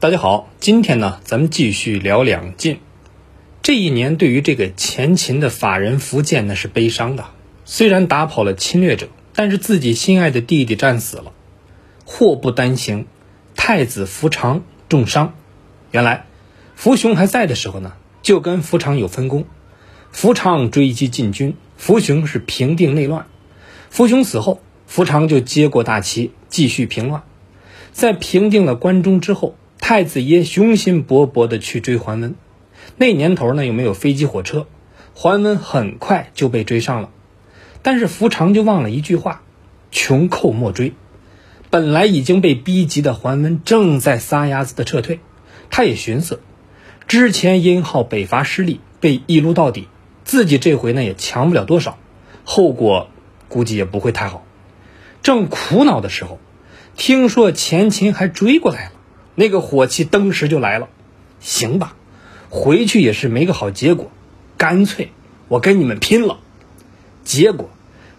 大家好，今天呢，咱们继续聊两晋。这一年对于这个前秦的法人苻建呢是悲伤的，虽然打跑了侵略者，但是自己心爱的弟弟战死了，祸不单行，太子苻长重伤。原来，苻雄还在的时候呢，就跟苻长有分工，苻长追击晋军，苻雄是平定内乱。苻雄死后，苻长就接过大旗，继续平乱。在平定了关中之后。太子爷雄心勃勃地去追桓温，那年头呢又没有飞机火车，桓温很快就被追上了。但是苻长就忘了一句话：“穷寇莫追。”本来已经被逼急的桓温正在撒丫子的撤退，他也寻思，之前殷浩北伐失利，被一撸到底，自己这回呢也强不了多少，后果估计也不会太好。正苦恼的时候，听说前秦还追过来了。那个火气登时就来了，行吧，回去也是没个好结果，干脆我跟你们拼了。结果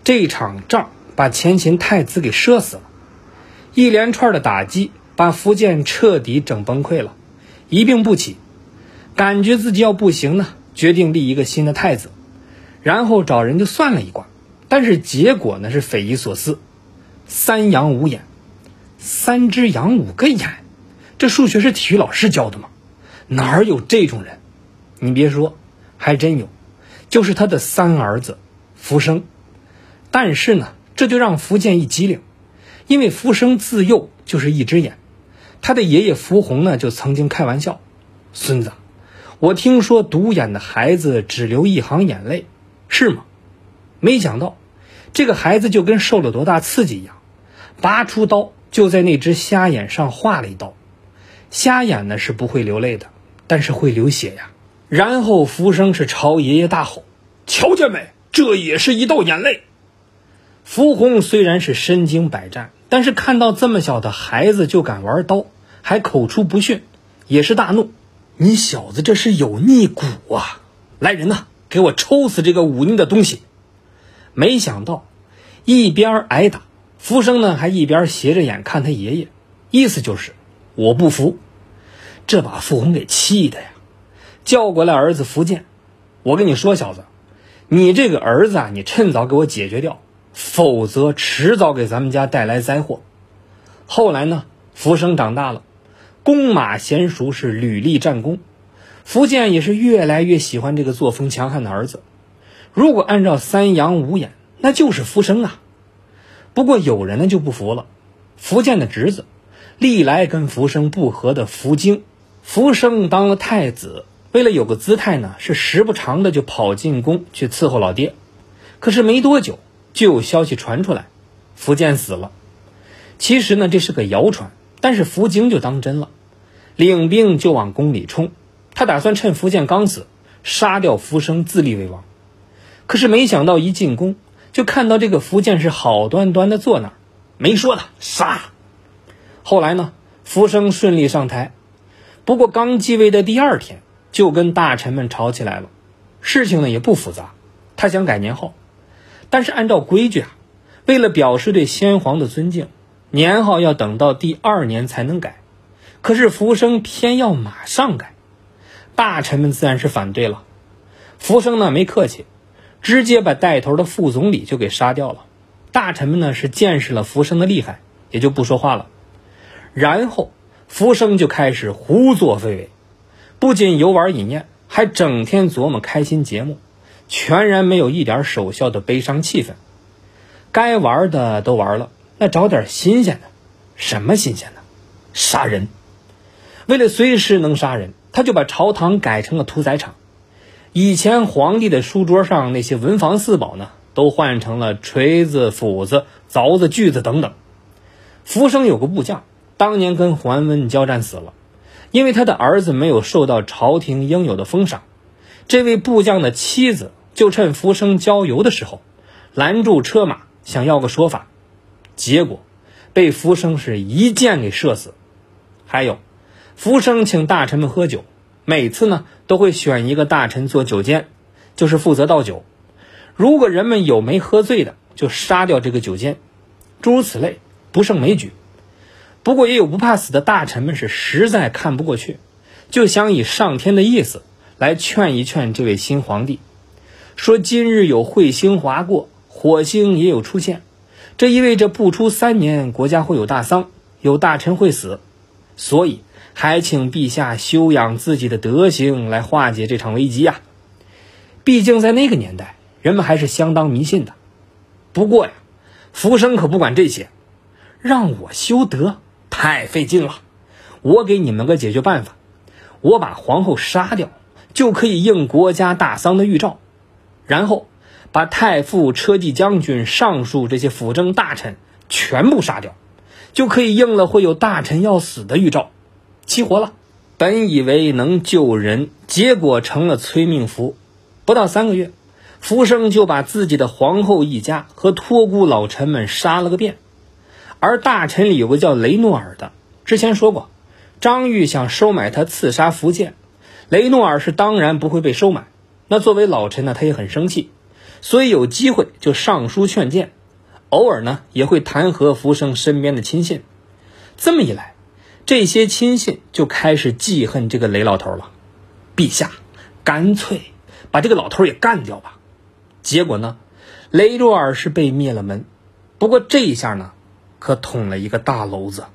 这场仗把前秦太子给射死了，一连串的打击把福建彻底整崩溃了，一病不起，感觉自己要不行呢，决定立一个新的太子，然后找人就算了一卦，但是结果呢是匪夷所思，三阳五眼，三只羊五个眼。这数学是体育老师教的吗？哪儿有这种人？你别说，还真有，就是他的三儿子福生。但是呢，这就让福建一机灵，因为福生自幼就是一只眼，他的爷爷福洪呢就曾经开玩笑：“孙子，我听说独眼的孩子只流一行眼泪，是吗？”没想到，这个孩子就跟受了多大刺激一样，拔出刀就在那只瞎眼上划了一刀。瞎眼呢是不会流泪的，但是会流血呀。然后福生是朝爷爷大吼：“瞧见没？这也是一道眼泪。”福洪虽然是身经百战，但是看到这么小的孩子就敢玩刀，还口出不逊，也是大怒：“你小子这是有逆骨啊！来人呐，给我抽死这个忤逆的东西！”没想到一边挨打，福生呢还一边斜着眼看他爷爷，意思就是。我不服，这把傅红给气的呀！叫过来儿子福建，我跟你说，小子，你这个儿子啊，你趁早给我解决掉，否则迟早给咱们家带来灾祸。后来呢，福生长大了，弓马娴熟，是屡立战功。福建也是越来越喜欢这个作风强悍的儿子。如果按照三阳五眼，那就是福生啊。不过有人呢就不服了，福建的侄子。历来跟福生不和的福京，福生当了太子，为了有个姿态呢，是时不常的就跑进宫去伺候老爹。可是没多久，就有消息传出来，福建死了。其实呢，这是个谣传，但是福京就当真了，领兵就往宫里冲。他打算趁福建刚死，杀掉福生，自立为王。可是没想到一进宫，就看到这个福建是好端端的坐那儿，没说的杀。后来呢，福生顺利上台，不过刚继位的第二天就跟大臣们吵起来了。事情呢也不复杂，他想改年号，但是按照规矩啊，为了表示对先皇的尊敬，年号要等到第二年才能改。可是福生偏要马上改，大臣们自然是反对了。福生呢没客气，直接把带头的副总理就给杀掉了。大臣们呢是见识了福生的厉害，也就不说话了。然后，福生就开始胡作非为，不仅游玩饮宴，还整天琢磨开心节目，全然没有一点守孝的悲伤气氛。该玩的都玩了，那找点新鲜的。什么新鲜的？杀人！为了随时能杀人，他就把朝堂改成了屠宰场。以前皇帝的书桌上那些文房四宝呢，都换成了锤子、斧子、凿子、锯子等等。福生有个部将。当年跟桓温交战死了，因为他的儿子没有受到朝廷应有的封赏。这位部将的妻子就趁浮生郊游的时候，拦住车马，想要个说法，结果被浮生是一箭给射死。还有，浮生请大臣们喝酒，每次呢都会选一个大臣做酒监，就是负责倒酒。如果人们有没喝醉的，就杀掉这个酒监，诸如此类，不胜枚举。不过也有不怕死的大臣们是实在看不过去，就想以上天的意思来劝一劝这位新皇帝，说今日有彗星划过，火星也有出现，这意味着不出三年国家会有大丧，有大臣会死，所以还请陛下修养自己的德行来化解这场危机呀。毕竟在那个年代，人们还是相当迷信的。不过呀，福生可不管这些，让我修德。太费劲了，我给你们个解决办法，我把皇后杀掉，就可以应国家大丧的预兆，然后把太傅、车骑将军、尚书这些辅政大臣全部杀掉，就可以应了会有大臣要死的预兆，齐活了。本以为能救人，结果成了催命符。不到三个月，福生就把自己的皇后一家和托孤老臣们杀了个遍。而大臣里有个叫雷诺尔的，之前说过，张玉想收买他刺杀福建，雷诺尔是当然不会被收买。那作为老臣呢，他也很生气，所以有机会就上书劝谏，偶尔呢也会弹劾福生身边的亲信。这么一来，这些亲信就开始记恨这个雷老头了。陛下，干脆把这个老头也干掉吧。结果呢，雷诺尔是被灭了门。不过这一下呢。可捅了一个大篓子。